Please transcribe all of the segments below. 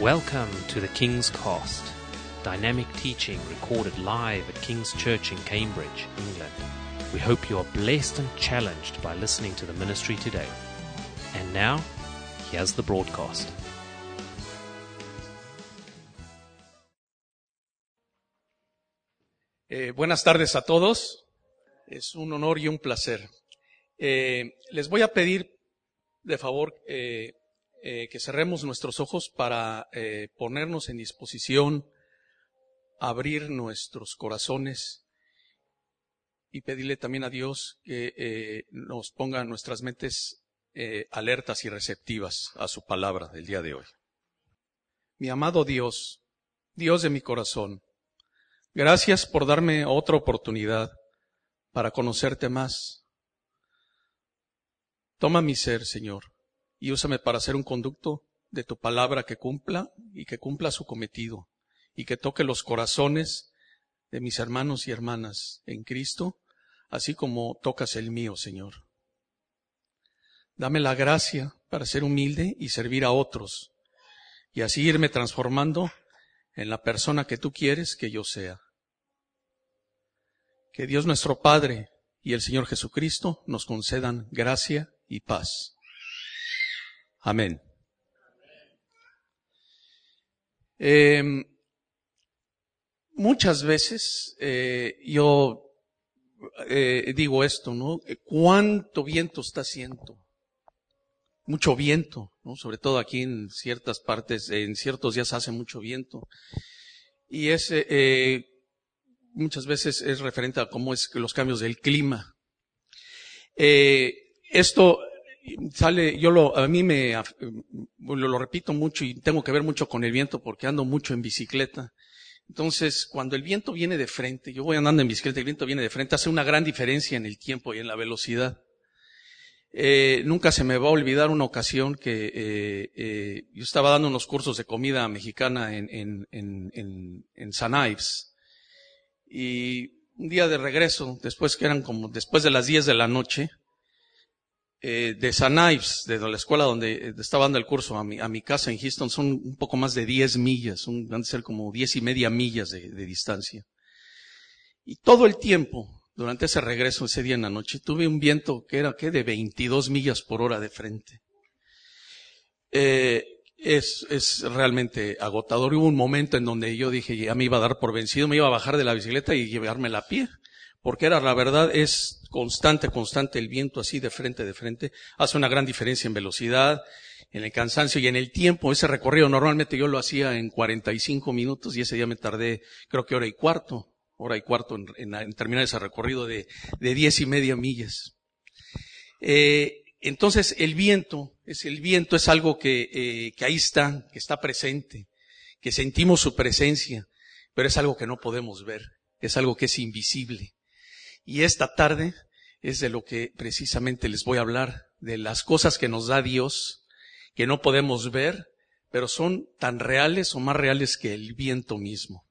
Welcome to the King's Cast, dynamic teaching recorded live at King's Church in Cambridge, England. We hope you are blessed and challenged by listening to the ministry today. And now, here's the broadcast. Eh, buenas tardes a todos. Es un honor y un placer. Eh, les voy a pedir, de favor, eh, eh, que cerremos nuestros ojos para eh, ponernos en disposición, abrir nuestros corazones y pedirle también a Dios que eh, nos ponga nuestras mentes alertas y receptivas a su palabra del día de hoy. Mi amado Dios, Dios de mi corazón, Gracias por darme otra oportunidad para conocerte más. Toma mi ser, Señor, y úsame para ser un conducto de tu palabra que cumpla y que cumpla su cometido y que toque los corazones de mis hermanos y hermanas en Cristo, así como tocas el mío, Señor. Dame la gracia para ser humilde y servir a otros y así irme transformando en la persona que tú quieres que yo sea. Que Dios nuestro Padre y el Señor Jesucristo nos concedan gracia y paz. Amén. Eh, muchas veces eh, yo eh, digo esto, ¿no? ¿Cuánto viento está haciendo? Mucho viento, ¿no? Sobre todo aquí en ciertas partes, en ciertos días hace mucho viento. Y es, eh, muchas veces es referente a cómo es los cambios del clima. Esto sale, yo lo, a mí me, lo, repito mucho y tengo que ver mucho con el viento porque ando mucho en bicicleta. Entonces, cuando el viento viene de frente, yo voy andando en bicicleta, el viento viene de frente, hace una gran diferencia en el tiempo y en la velocidad. Eh, nunca se me va a olvidar una ocasión que eh, eh, yo estaba dando unos cursos de comida mexicana en, en, en, en San Ives. Y un día de regreso, después que eran como después de las 10 de la noche, eh, de San Ives, de la escuela donde estaba dando el curso a mi, casa en Houston, son un poco más de 10 millas, son, van ser como 10 y media millas de, de distancia. Y todo el tiempo, durante ese regreso, ese día en la noche, tuve un viento que era, ¿qué? De 22 millas por hora de frente. Eh, es, es realmente agotador. Hubo un momento en donde yo dije, ya me iba a dar por vencido, me iba a bajar de la bicicleta y llevarme la pie. Porque era, la verdad, es constante, constante el viento así de frente, de frente. Hace una gran diferencia en velocidad, en el cansancio y en el tiempo. Ese recorrido normalmente yo lo hacía en 45 minutos y ese día me tardé, creo que hora y cuarto, hora y cuarto en, terminar ese recorrido de, diez y media millas. Eh, entonces el viento, es el viento es algo eh, que ahí está, que está presente, que sentimos su presencia, pero es algo que no podemos ver, es algo que es invisible. Y esta tarde es de lo que precisamente les voy a hablar, de las cosas que nos da Dios, que no podemos ver, pero son tan reales o más reales que el viento mismo.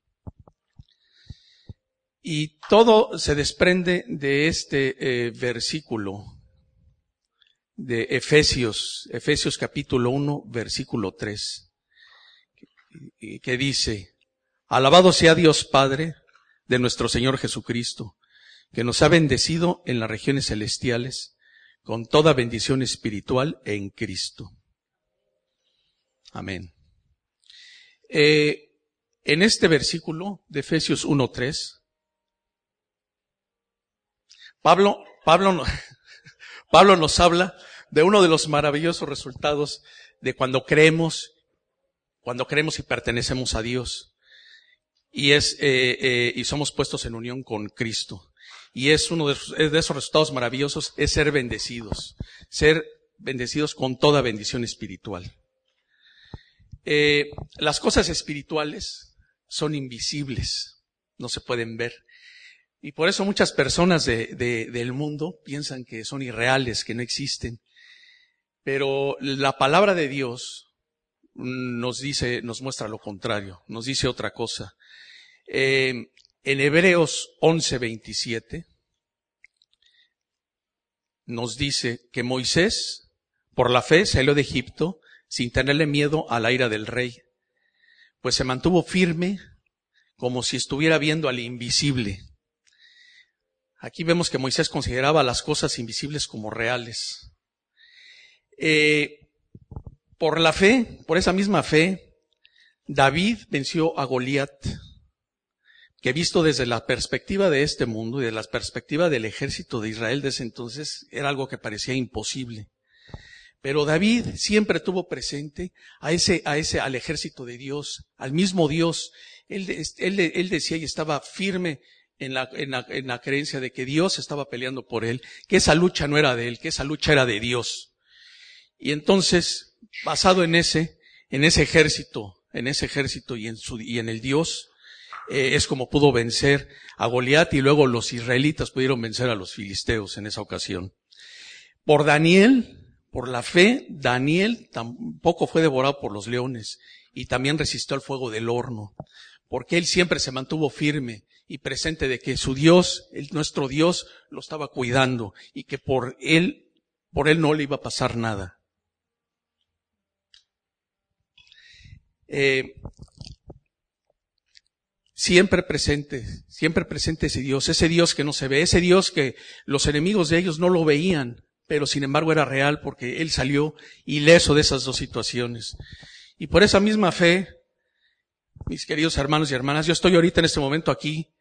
Y todo se desprende de este eh, versículo de Efesios, Efesios capítulo 1, versículo 3, que, dice, Alabado sea Dios Padre de nuestro Señor Jesucristo, que nos ha bendecido en las regiones celestiales con toda bendición espiritual en Cristo. Amén. Eh, en este versículo de Efesios 1.3, Pablo, Pablo, Pablo nos habla de uno de los maravillosos resultados de cuando creemos, cuando creemos y pertenecemos a Dios. Y es, eh, eh, y somos puestos en unión con Cristo. Y es uno de, esos resultados maravillosos, es ser bendecidos. Ser bendecidos con toda bendición espiritual. Eh, las cosas espirituales son invisibles, no se pueden ver. Y por eso muchas personas de, de, del mundo piensan que son irreales, que no existen. Pero la palabra de Dios nos dice, nos muestra lo contrario, nos dice otra cosa. Eh, en Hebreos 11:27 nos dice que Moisés, por la fe, salió de Egipto sin tenerle miedo a la ira del rey, pues se mantuvo firme como si estuviera viendo al invisible. Aquí vemos que Moisés consideraba las cosas invisibles como reales. Eh, por la fe, por esa misma fe, David venció a Goliat, que visto desde la perspectiva de este mundo y de la perspectiva del ejército de Israel de ese entonces, era algo que parecía imposible. Pero David siempre tuvo presente a ese, a ese, al ejército de Dios, al mismo Dios. Él, él, él decía y estaba firme en la, en, la, en la creencia de que Dios estaba peleando por él, que esa lucha no era de él, que esa lucha era de Dios. Y entonces, basado en ese, en ese ejército, en ese ejército y en su, y en el Dios, eh, es como pudo vencer a Goliat y luego los israelitas pudieron vencer a los filisteos en esa ocasión. Por Daniel, por la fe, Daniel tampoco fue devorado por los leones y también resistió al fuego del horno, porque él siempre se mantuvo firme y presente de que su Dios, el, nuestro Dios, lo estaba cuidando y que por él, por él no le iba a pasar nada. Eh, siempre presente, siempre presente ese Dios, ese Dios que no se ve, ese Dios que los enemigos de ellos no lo veían, pero sin embargo era real porque Él salió ileso de esas dos situaciones. Y por esa misma fe, mis queridos hermanos y hermanas, yo estoy ahorita en este momento aquí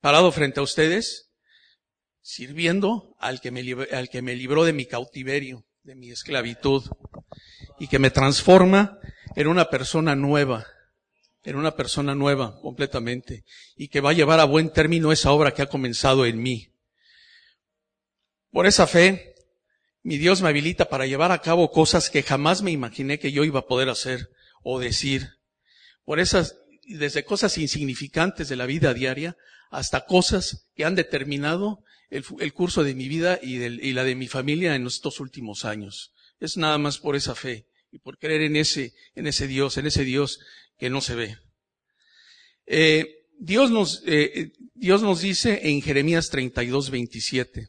parado frente a ustedes, sirviendo al que, me, al que me libró de mi cautiverio, de mi esclavitud, y que me transforma en una persona nueva, en una persona nueva completamente, y que va a llevar a buen término esa obra que ha comenzado en mí. Por esa fe, mi Dios me habilita para llevar a cabo cosas que jamás me imaginé que yo iba a poder hacer o decir. Por esas, desde cosas insignificantes de la vida diaria hasta cosas que han determinado el, curso de mi vida y, y, la de mi familia en estos últimos años. Es nada más por esa fe y por creer en ese, en ese Dios, en ese Dios que no se ve. Eh, Dios nos, eh, Dios nos dice en Jeremías 32, 27,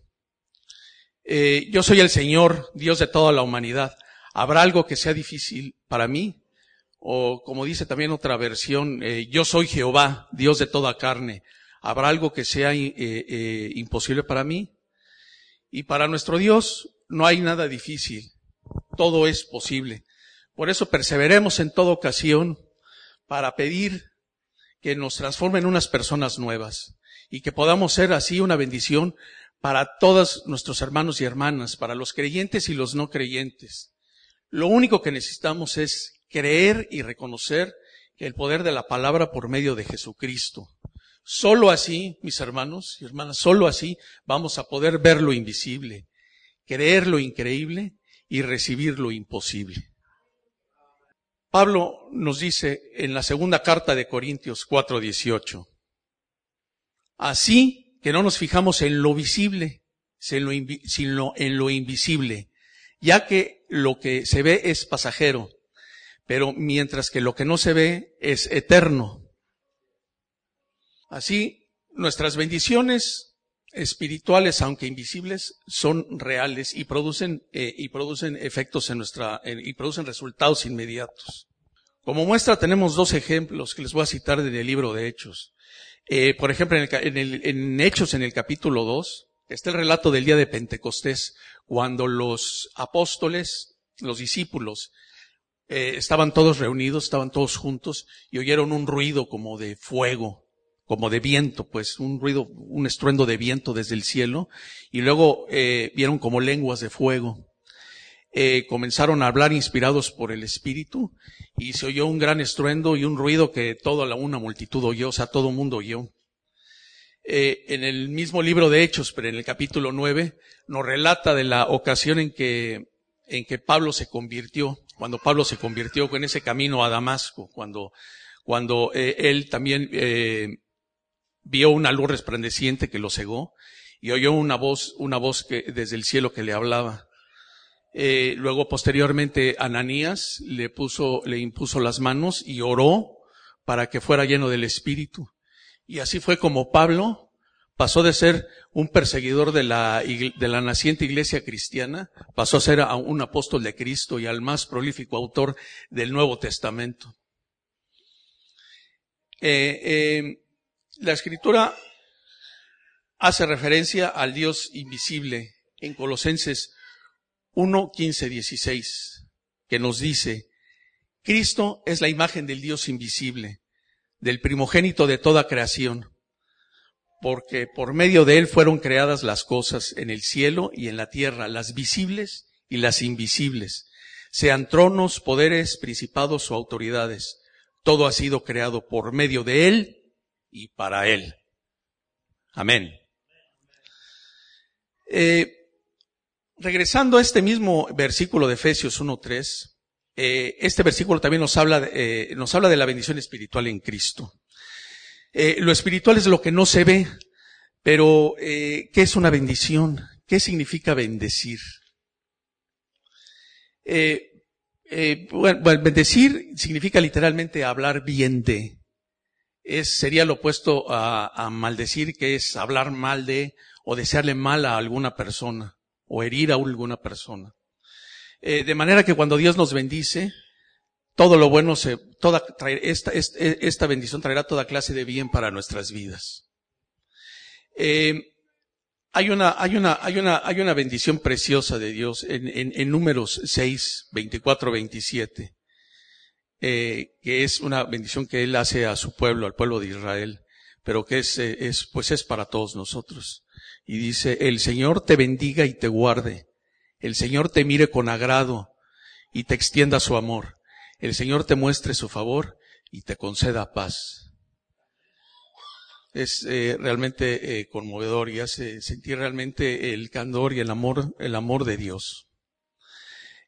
eh, yo soy el Señor, Dios de toda la humanidad. ¿Habrá algo que sea difícil para mí? O como dice también otra versión, eh, yo soy Jehová, Dios de toda carne. ¿Habrá algo que sea eh, eh, imposible para mí? Y para nuestro Dios no hay nada difícil. Todo es posible. Por eso perseveremos en toda ocasión para pedir que nos transformen en unas personas nuevas y que podamos ser así una bendición para todos nuestros hermanos y hermanas, para los creyentes y los no creyentes. Lo único que necesitamos es creer y reconocer el poder de la palabra por medio de Jesucristo. Solo así, mis hermanos y hermanas, solo así vamos a poder ver lo invisible, creer lo increíble y recibir lo imposible. Pablo nos dice en la segunda carta de Corintios 4:18, así que no nos fijamos en lo visible, sino en lo invisible, ya que lo que se ve es pasajero, pero mientras que lo que no se ve es eterno. Así, nuestras bendiciones espirituales, aunque invisibles, son reales y producen, eh, y producen efectos en nuestra, y producen resultados inmediatos. Como muestra tenemos dos ejemplos que les voy a citar del libro de Hechos. Eh, por ejemplo, en, el, en, el, en, Hechos, en el capítulo 2, está el relato del día de Pentecostés, cuando los apóstoles, los discípulos, eh, estaban todos reunidos, estaban todos juntos y oyeron un ruido como de fuego como de viento, pues un ruido, un estruendo de viento desde el cielo, y luego eh, vieron como lenguas de fuego. Eh, comenzaron a hablar inspirados por el Espíritu, y se oyó un gran estruendo y un ruido que toda la una multitud oyó, o sea, todo el mundo oyó. Eh, en el mismo libro de Hechos, pero en el capítulo 9, nos relata de la ocasión en que, en que Pablo se convirtió, cuando Pablo se convirtió en ese camino a Damasco, cuando, cuando eh, él también eh, vio una luz resplandeciente que lo cegó y oyó una voz, una voz que, desde el cielo que le hablaba. Eh, luego, posteriormente, Ananías le puso, le impuso las manos y oró para que fuera lleno del Espíritu. Y así fue como Pablo pasó de ser un perseguidor de la, de la naciente iglesia cristiana, pasó a ser un apóstol de Cristo y al más prolífico autor del Nuevo Testamento. Eh, eh, la escritura hace referencia al Dios invisible en Colosenses 1, 15, 16, que nos dice, Cristo es la imagen del Dios invisible, del primogénito de toda creación, porque por medio de él fueron creadas las cosas en el cielo y en la tierra, las visibles y las invisibles, sean tronos, poderes, principados o autoridades. Todo ha sido creado por medio de él y para él. Amén. Eh, regresando a este mismo versículo de Efesios 1.3, eh, este versículo también nos habla, eh, nos habla de la bendición espiritual en Cristo. Eh, lo espiritual es lo que no se ve, pero ¿qué es una bendición? ¿Qué significa bendecir? bueno, bendecir significa literalmente hablar bien de. Es, sería lo opuesto a, a maldecir, que es hablar mal de o desearle mal a alguna persona o herir a alguna persona. Eh, de manera que cuando Dios nos bendice, todo lo bueno se, toda, esta, esta, bendición traerá toda clase de bien para nuestras vidas. Eh, hay una, hay una, hay una, hay una bendición preciosa de Dios en, en, en números 6, 24, 27, eh, que es una bendición que Él hace a su pueblo, al pueblo de Israel, pero que es, eh, es, pues es para todos nosotros. Y dice, el Señor te bendiga y te guarde el Señor te mire con agrado y te extienda su amor. El Señor te muestre su favor y te conceda paz. Es eh, realmente conmovedor y hace sentir realmente el candor y el amor, el amor de Dios.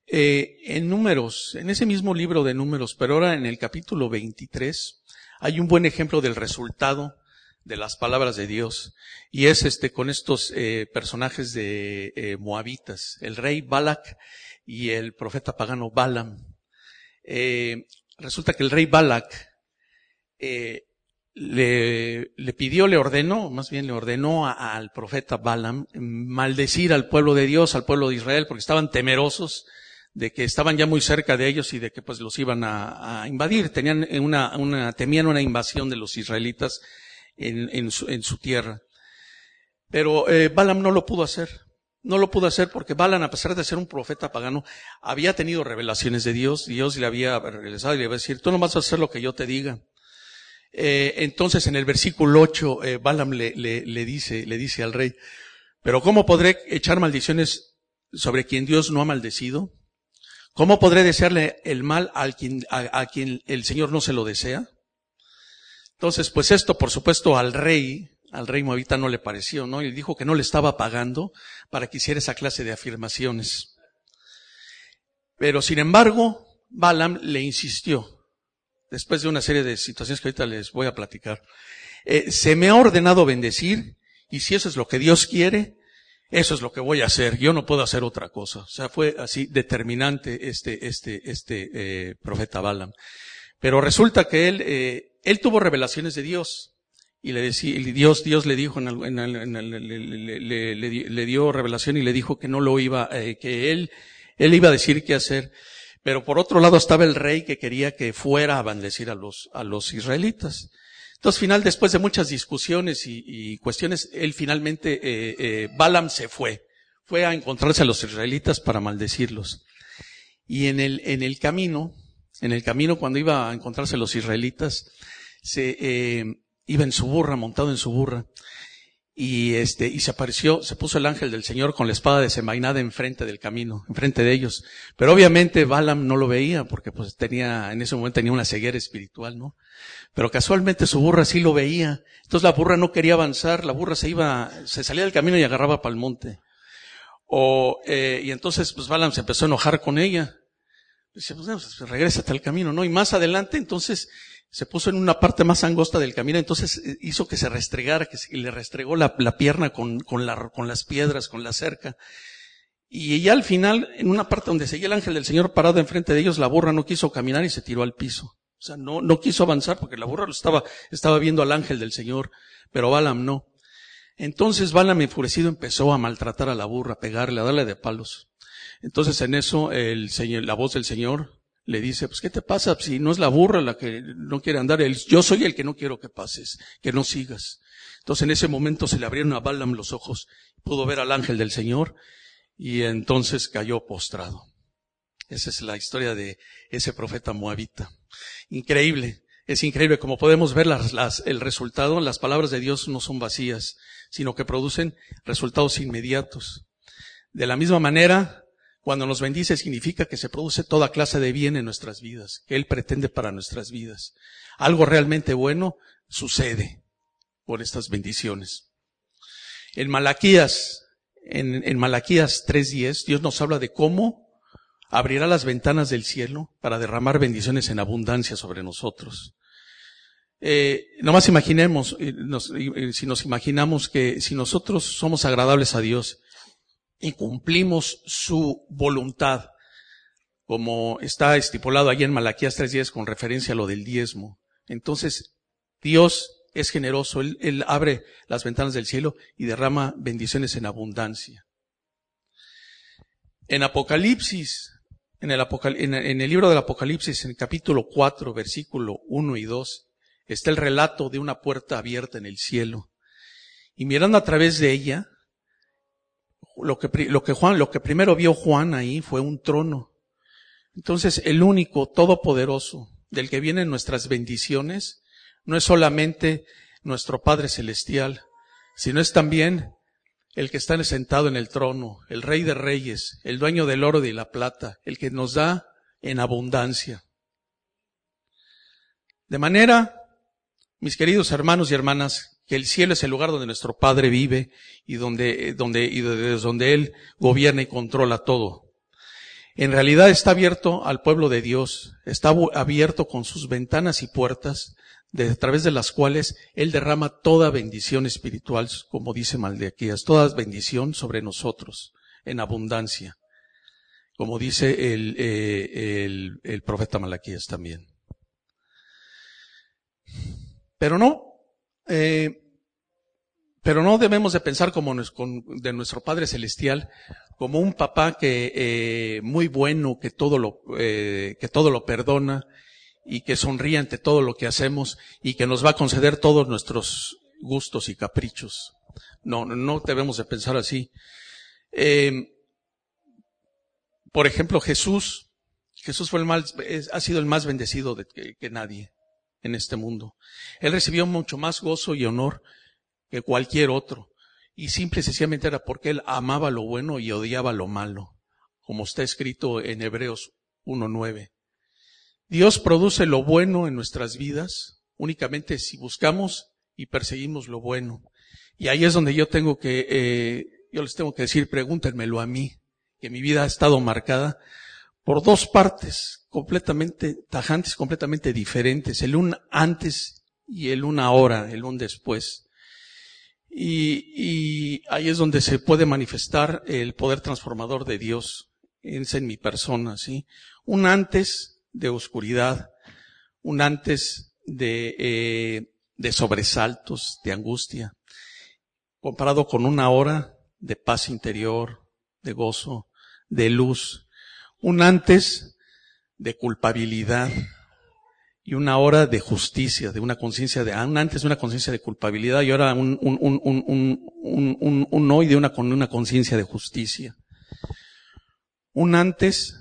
Eh, en números, en ese mismo libro de números, pero ahora en el capítulo 23, hay un buen ejemplo del resultado de las palabras de Dios. Y es este con estos eh, personajes de eh, moabitas, el rey Balak y el profeta pagano Balaam. Resulta que el rey Balak le, le, pidió, le ordenó, más bien le ordenó al profeta Balaam maldecir al pueblo de Dios, al pueblo de Israel, porque estaban temerosos de que estaban ya muy cerca de ellos y de que pues los iban a, a invadir. Tenían una, una, temían una invasión de los israelitas en, en, su, en su, tierra. Pero eh, Balaam no lo pudo hacer. No lo pudo hacer porque Balaam, a pesar de ser un profeta pagano, había tenido revelaciones de Dios. Dios le había regresado y le iba a decir, tú no vas a hacer lo que yo te diga. Eh, entonces en el versículo 8, eh, Balaam le, le, le, dice, le dice al rey, pero ¿cómo podré echar maldiciones sobre quien Dios no ha maldecido? ¿Cómo podré desearle el mal a quien, a quien el Señor no se lo desea? Entonces, pues esto, por supuesto, al rey, al rey Moabita no le pareció, ¿no? Y dijo que no le estaba pagando para que hiciera esa clase de afirmaciones. Pero, sin embargo, Balaam le insistió, después de una serie de situaciones que ahorita les voy a platicar. Eh, se me ha ordenado bendecir, y si eso es lo que Dios quiere, eso es lo que voy a hacer. Yo no puedo hacer otra cosa. O sea, fue así determinante este, este, este eh, profeta Balaam. Pero resulta que él eh, él tuvo revelaciones de Dios. Y le decía, Dios, Dios le dijo, en le, dio revelación y le dijo que no lo iba, eh, que él, él iba a decir qué hacer. Pero por otro lado estaba el rey que quería que fuera a bendecir a los, a los israelitas. Entonces, final, después de muchas discusiones y, cuestiones, él finalmente, eh, eh, Balaam se fue. Fue a encontrarse a los israelitas para maldecirlos. Y en el, en el camino, en el camino cuando iba a encontrarse a los israelitas, se eh, iba en su burra, montado en su burra, y este, y se apareció, se puso el ángel del Señor con la espada desenvainada enfrente del camino, enfrente de ellos. Pero obviamente Balaam no lo veía porque pues tenía, en ese momento tenía una ceguera espiritual, ¿no? Pero casualmente su burra sí lo veía. Entonces la burra no quería avanzar, la burra se iba, se salía del camino y agarraba para el monte. Eh, y entonces pues Balaam se empezó a enojar con ella. Dice, pues, pues regrésate al camino, ¿no? Y más adelante entonces se puso en una parte más angosta del camino, entonces eh, hizo que se restregara, que le restregó la, pierna con, con las piedras, con la cerca. Y ya al final, en una parte donde seguía el ángel del Señor parado enfrente de ellos, la burra no quiso caminar y se tiró al piso. O sea, no, no quiso avanzar porque la burra lo estaba, estaba viendo al ángel del Señor, pero Balaam no. Entonces Balaam enfurecido empezó a maltratar a la burra, a pegarle, a darle de palos. Entonces en eso el señor, la voz del Señor le dice, pues ¿qué te pasa si no es la burra la que no quiere andar? Yo soy el que no quiero que pases, que no sigas. Entonces en ese momento se le abrieron a Balaam los ojos, pudo ver al ángel del Señor y entonces cayó postrado. Esa es la historia de ese profeta moabita. Increíble. Es increíble como podemos ver las, las, el resultado. Las palabras de Dios no son vacías, sino que producen resultados inmediatos. De la misma manera, cuando nos bendice significa que se produce toda clase de bien en nuestras vidas, que Él pretende para nuestras vidas. Algo realmente bueno sucede por estas bendiciones. En Malaquías, en, en Malaquías 3.10, Dios nos habla de cómo abrirá las ventanas del cielo para derramar bendiciones en abundancia sobre nosotros. Eh, nomás imaginemos, si nos imaginamos que si nosotros somos agradables a Dios y cumplimos su voluntad, como está estipulado allí en Malaquías 3.10 con referencia a lo del diezmo, entonces Dios es generoso, él, abre las ventanas del cielo y derrama bendiciones en abundancia. En Apocalipsis, en el, libro del Apocalipsis, en el capítulo 4, versículo 1 y 2, está el relato de una puerta abierta en el cielo. Y mirando a través de ella, lo que Juan, lo que primero vio Juan ahí fue un trono. Entonces, el único todopoderoso del que vienen nuestras bendiciones no es solamente nuestro Padre Celestial, sino es también el que está sentado en el trono, el Rey de Reyes, el dueño del oro y la plata, el que nos da en abundancia. De manera, mis queridos hermanos y hermanas, que el cielo es el lugar donde nuestro Padre vive y donde, donde, y desde donde Él gobierna y controla todo. En realidad está abierto al pueblo de Dios, está abierto con sus ventanas y puertas, de, a través de las cuales Él derrama toda bendición espiritual, como dice Maldequías, toda bendición sobre nosotros, en abundancia, como dice el, eh, el, el profeta Malaquías también. Pero no, eh, pero no debemos de pensar como de nuestro Padre Celestial como un papá que eh, muy bueno, que todo lo eh, que todo lo perdona y que sonríe ante todo lo que hacemos y que nos va a conceder todos nuestros gustos y caprichos. No, no debemos de pensar así. Eh, por ejemplo, Jesús, Jesús fue el más, ha sido el más bendecido de, que nadie en este mundo. Él recibió mucho más gozo y honor que cualquier otro. Y simple y sencillamente era porque él amaba lo bueno y odiaba lo malo, como está escrito en Hebreos 1.9. Dios produce lo bueno en nuestras vidas únicamente si buscamos y perseguimos lo bueno. Y ahí es donde yo tengo que, eh, yo les tengo que decir, pregúntenmelo a mí, que mi vida ha estado marcada por dos partes completamente tajantes, completamente diferentes, el un antes y el un ahora, el un después. Y, y ahí es donde se puede manifestar el poder transformador de Dios en, en mi persona, ¿sí? Un antes de oscuridad, un antes de, eh, de sobresaltos, de angustia, comparado con una hora de paz interior, de gozo, de luz, un antes de culpabilidad y una hora de justicia, de una conciencia de, antes una conciencia de culpabilidad y ahora un, un, un, un, hoy de una, una conciencia de justicia. Un antes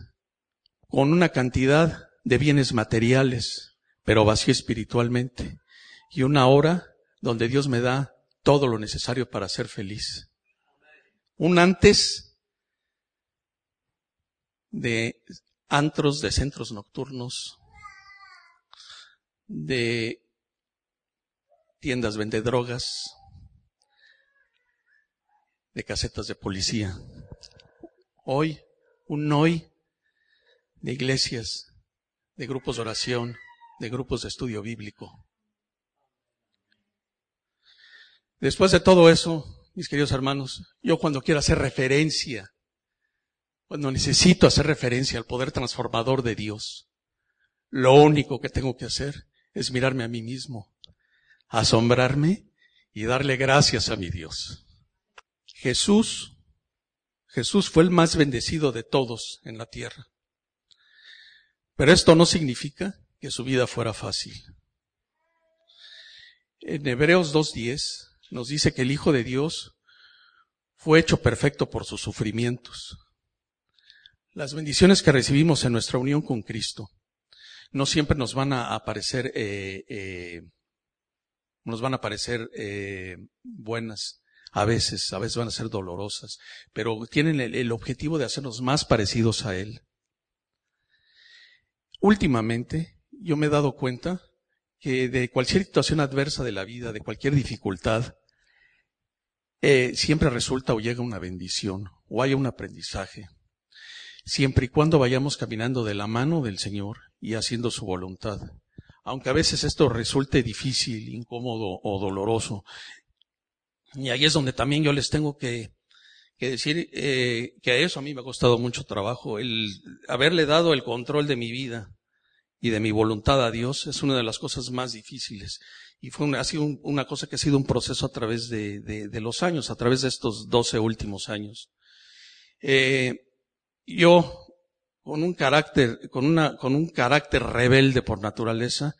con una cantidad de bienes materiales, pero vacío espiritualmente. Y una hora donde Dios me da todo lo necesario para ser feliz. Un antes de antros, de centros nocturnos, de tiendas vende drogas, de casetas de policía. Hoy, un hoy de iglesias, de grupos de oración, de grupos de estudio bíblico. Después de todo eso, mis queridos hermanos, yo cuando quiero hacer referencia cuando necesito hacer referencia al poder transformador de Dios, lo único que tengo que hacer es mirarme a mí mismo, asombrarme y darle gracias a mi Dios. Jesús, Jesús fue el más bendecido de todos en la tierra. Pero esto no significa que su vida fuera fácil. En Hebreos 2.10 nos dice que el Hijo de Dios fue hecho perfecto por sus sufrimientos. Las bendiciones que recibimos en nuestra unión con Cristo no siempre nos van a aparecer, eh, eh, nos van a parecer eh, buenas. A veces, a veces van a ser dolorosas, pero tienen el, objetivo de hacernos más parecidos a Él. Últimamente, yo me he dado cuenta que de cualquier situación adversa de la vida, de cualquier dificultad, siempre resulta o llega una bendición o haya un aprendizaje, siempre y cuando vayamos caminando de la mano del Señor y haciendo su voluntad. Aunque a veces esto resulte difícil, incómodo o doloroso. Y ahí es donde también yo les tengo que, que decir eh, que a eso a mí me ha costado mucho trabajo, el haberle dado el control de mi vida y de mi voluntad a Dios es una de las cosas más difíciles. Y fue una, ha sido una cosa que ha sido un proceso a través de, de, los años, a través de estos doce últimos años. Eh, yo, con un carácter, con una, con un carácter rebelde por naturaleza,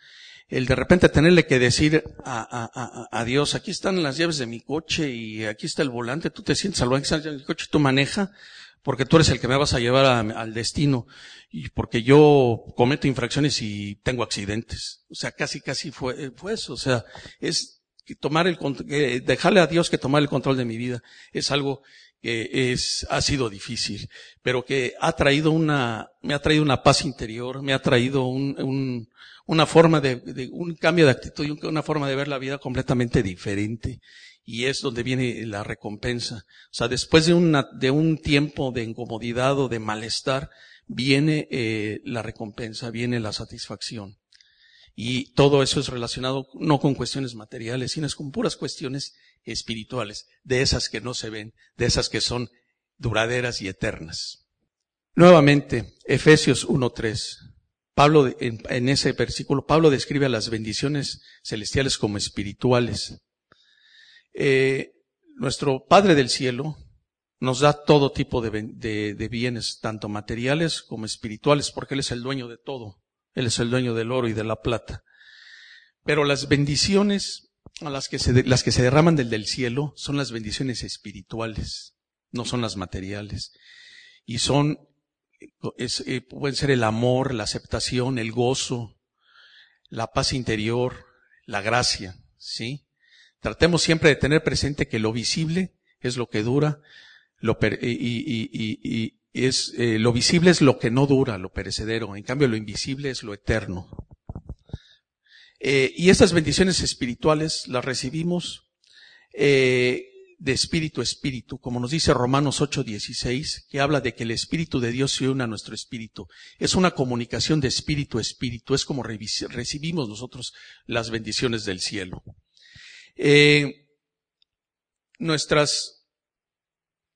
el de repente tenerle que decir a, a, a, Dios, aquí están las llaves de mi coche y aquí está el volante, tú te sientes al volante, aquí está el coche, tú maneja, porque tú eres el que me vas a llevar al destino y porque yo cometo infracciones y tengo accidentes. O sea, casi, casi fue, fue eso. O sea, es tomar el, dejarle a Dios que tomar el control de mi vida es algo que es, ha sido difícil, pero que ha traído una, me ha traído una paz interior, me ha traído un, un una forma de, de, un cambio de actitud y una forma de ver la vida completamente diferente y es donde viene la recompensa. O sea, después de, una, de un tiempo de incomodidad o de malestar, viene eh, la recompensa, viene la satisfacción. Y todo eso es relacionado no con cuestiones materiales, sino es con puras cuestiones espirituales, de esas que no se ven, de esas que son duraderas y eternas. Nuevamente, Efesios 1.3. Pablo, en, ese versículo, Pablo describe a las bendiciones celestiales como espirituales. Eh, nuestro Padre del Cielo nos da todo tipo de, bienes, tanto materiales como espirituales, porque Él es el dueño de todo. Él es el dueño del oro y de la plata. Pero las bendiciones las que se, las que se derraman del, cielo son las bendiciones espirituales, no son las materiales. Y son, es, eh, pueden ser el amor, la aceptación, el gozo, la paz interior, la gracia, ¿sí? Tratemos siempre de tener presente que lo visible es lo que dura, lo y, es, eh, lo visible es lo que no dura, lo perecedero. En cambio, lo invisible es lo eterno. Eh, y estas bendiciones espirituales las recibimos eh, de espíritu a espíritu, como nos dice Romanos 8:16, que habla de que el espíritu de Dios se une a nuestro espíritu. Es una comunicación de espíritu a espíritu, es como recibimos nosotros las bendiciones del cielo. Eh, nuestras,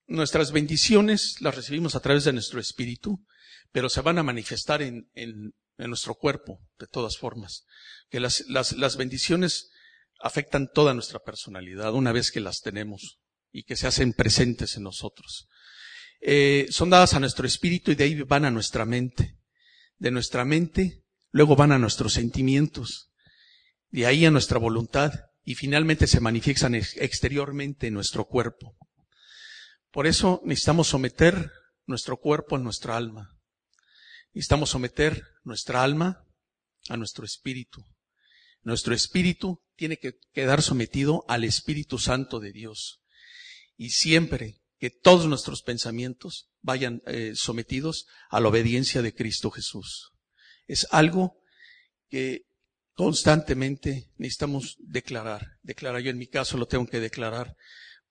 nuestras bendiciones las recibimos a través de nuestro espíritu, pero se van a manifestar en, en, en nuestro cuerpo, de todas formas. Que las, las, las bendiciones afectan toda nuestra personalidad una vez que las tenemos y que se hacen presentes en nosotros. Eh, son dadas a nuestro espíritu y de ahí van a nuestra mente. De nuestra mente, luego van a nuestros sentimientos, de ahí a nuestra voluntad y finalmente se manifiestan exteriormente en nuestro cuerpo. Por eso necesitamos someter nuestro cuerpo a nuestra alma. Necesitamos someter nuestra alma a nuestro espíritu. Nuestro espíritu tiene que quedar sometido al Espíritu Santo de Dios. Y siempre que todos nuestros pensamientos vayan eh, sometidos a la obediencia de Cristo Jesús. Es algo que constantemente necesitamos declarar. Declarar, yo en mi caso lo tengo que declarar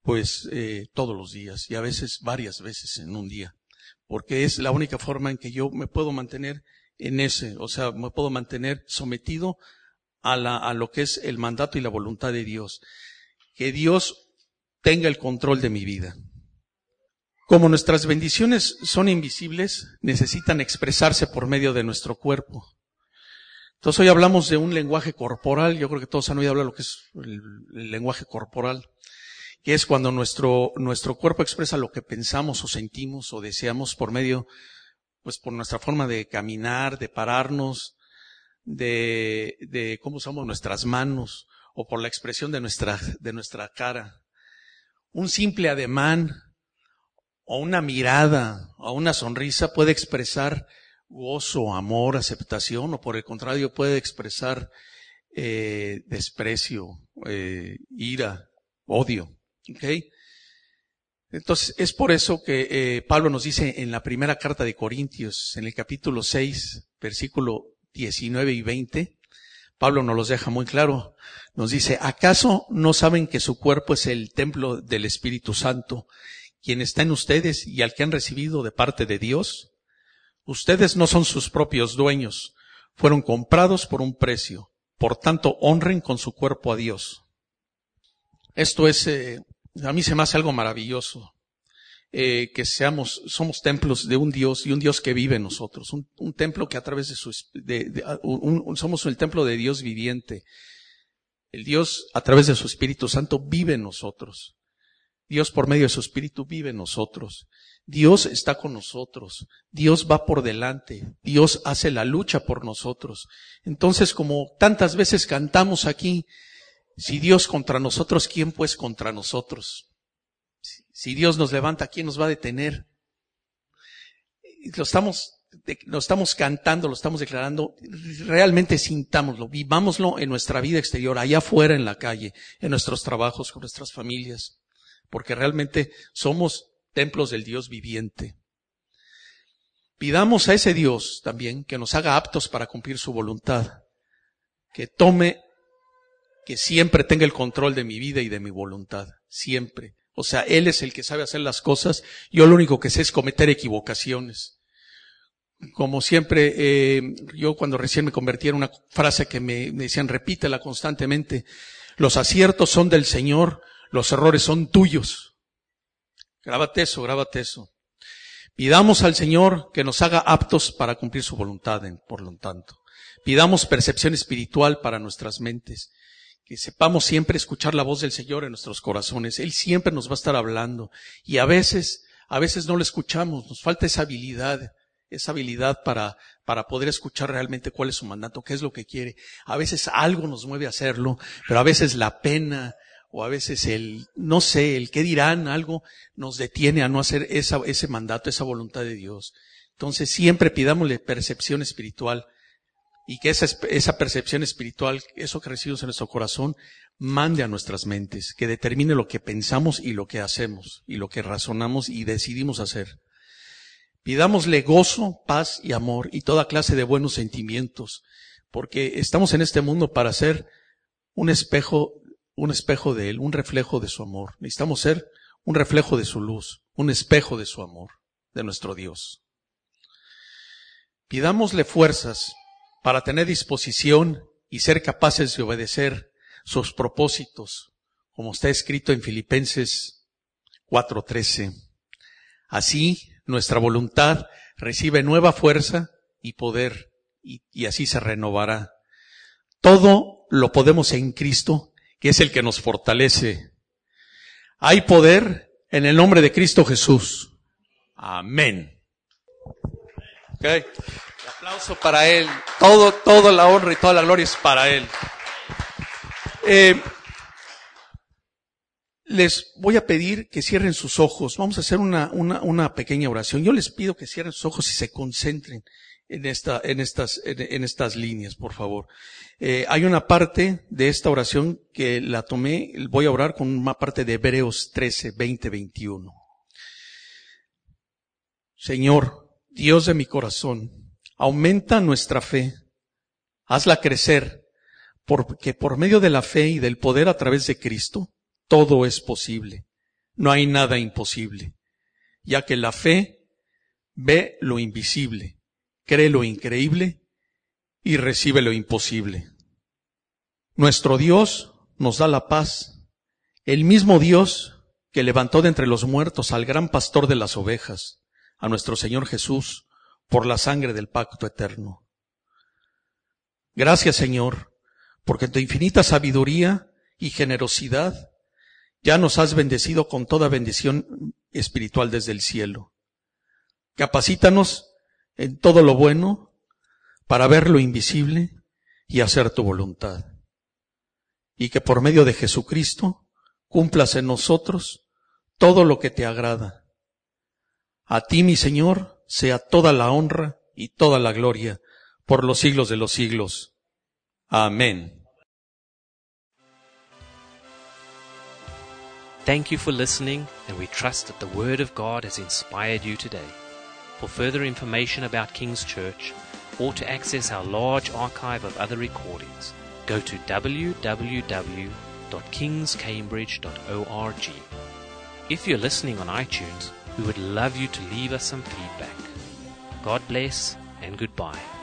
pues eh, todos los días y a veces varias veces en un día, porque es la única forma en que yo me puedo mantener en ese, o sea, me puedo mantener sometido a, la, a lo que es el mandato y la voluntad de Dios. Que Dios tenga el control de mi vida. Como nuestras bendiciones son invisibles, necesitan expresarse por medio de nuestro cuerpo. Entonces hoy hablamos de un lenguaje corporal, yo creo que todos han oído hablar de lo que es el, lenguaje corporal, que es cuando nuestro, nuestro cuerpo expresa lo que pensamos o sentimos o deseamos por medio pues por nuestra forma de caminar, de pararnos, de, de cómo usamos nuestras manos o por la expresión de nuestra, de nuestra cara. Un simple ademán o una mirada o una sonrisa puede expresar gozo, amor, aceptación o por el contrario puede expresar eh, desprecio, eh, ira, odio. ¿Okay? Entonces, es por eso que eh, Pablo nos dice en la primera carta de Corintios, en el capítulo 6, versículo 19 y 20, Pablo nos los deja muy claro. Nos dice, ¿acaso no saben que su cuerpo es el templo del Espíritu Santo, quien está en ustedes y al que han recibido de parte de Dios? Ustedes no son sus propios dueños, fueron comprados por un precio. Por tanto, honren con su cuerpo a Dios. Esto es eh, a mí se me hace algo maravilloso. Eh, que seamos, somos templos de un Dios y un Dios que vive en nosotros, un, templo que a través de su, de, somos el templo de Dios viviente. El Dios a través de su Espíritu Santo vive en nosotros. Dios por medio de su Espíritu vive en nosotros. Dios está con nosotros. Dios va por delante. Dios hace la lucha por nosotros. Entonces, como tantas veces cantamos aquí, si Dios contra nosotros, ¿quién pues contra nosotros? Si Dios nos levanta, ¿quién nos va a detener? Lo estamos, lo estamos cantando, lo estamos declarando, realmente sintámoslo, vivámoslo en nuestra vida exterior, allá afuera en la calle, en nuestros trabajos, con nuestras familias, porque realmente somos templos del Dios viviente. Pidamos a ese Dios también que nos haga aptos para cumplir su voluntad, que tome que siempre tenga el control de mi vida y de mi voluntad, siempre. O sea, Él es el que sabe hacer las cosas, yo lo único que sé es cometer equivocaciones. Como siempre, eh, yo cuando recién me convertí en una frase que me, me decían, repítela constantemente, los aciertos son del Señor, los errores son tuyos. Grábate eso, grábate eso. Pidamos al Señor que nos haga aptos para cumplir su voluntad, por lo tanto. Pidamos percepción espiritual para nuestras mentes que sepamos siempre escuchar la voz del Señor en nuestros corazones. Él siempre nos va a estar hablando y a veces, a veces no lo escuchamos, nos falta esa habilidad, esa habilidad para, para poder escuchar realmente cuál es su mandato, qué es lo que quiere. A veces algo nos mueve a hacerlo, pero a veces la pena o a veces el, no sé, el qué dirán, algo nos detiene a no hacer esa, ese mandato, esa voluntad de Dios. Entonces siempre pidámosle percepción espiritual y que esa, percepción espiritual, eso que recibimos en nuestro corazón, mande a nuestras mentes, que determine lo que pensamos y lo que hacemos, y lo que razonamos y decidimos hacer. Pidámosle gozo, paz y amor y toda clase de buenos sentimientos, porque estamos en este mundo para ser un espejo, un espejo de Él, un reflejo de su amor. Necesitamos ser un reflejo de su luz, un espejo de su amor, de nuestro Dios. Pidámosle fuerzas para tener disposición y ser capaces de obedecer sus propósitos, como está escrito en Filipenses 4:13. Así nuestra voluntad recibe nueva fuerza y poder y, así se renovará. Todo lo podemos en Cristo, que es el que nos fortalece. Hay poder en el nombre de Cristo Jesús. Amén. Okay aplauso para Él. Todo, toda la honra y toda la gloria es para Él. Eh, les voy a pedir que cierren sus ojos. Vamos a hacer una, una, una, pequeña oración. Yo les pido que cierren sus ojos y se concentren en, esta, en, estas, en, estas líneas, por favor. Eh, hay una parte de esta oración que la tomé, voy a orar con una parte de Hebreos 13, 20, 21. Señor, Dios de mi corazón, Aumenta nuestra fe. Hazla crecer, porque por medio de la fe y del poder a través de Cristo, todo es posible. No hay nada imposible, ya que la fe ve lo invisible, cree lo increíble y recibe lo imposible. Nuestro Dios nos da la paz, el mismo Dios que levantó de entre los muertos al gran pastor de las ovejas, a nuestro Señor Jesús, por la sangre del pacto eterno. Gracias Señor, porque en tu infinita sabiduría y generosidad ya nos has bendecido con toda bendición espiritual desde el cielo. Capacítanos en todo lo bueno para ver lo invisible y hacer tu voluntad. Y que por medio de Jesucristo cumplas en nosotros todo lo que te agrada. A ti, mi Señor, sea toda la honra y toda la gloria por los siglos de los siglos. Amén. Thank you for listening, and we trust that the Word of God has inspired you today. For further information about King's Church, or to access our large archive of other recordings, go to www.kingscambridge.org. If you're listening on iTunes, we would love you to leave us some feedback. God bless and goodbye.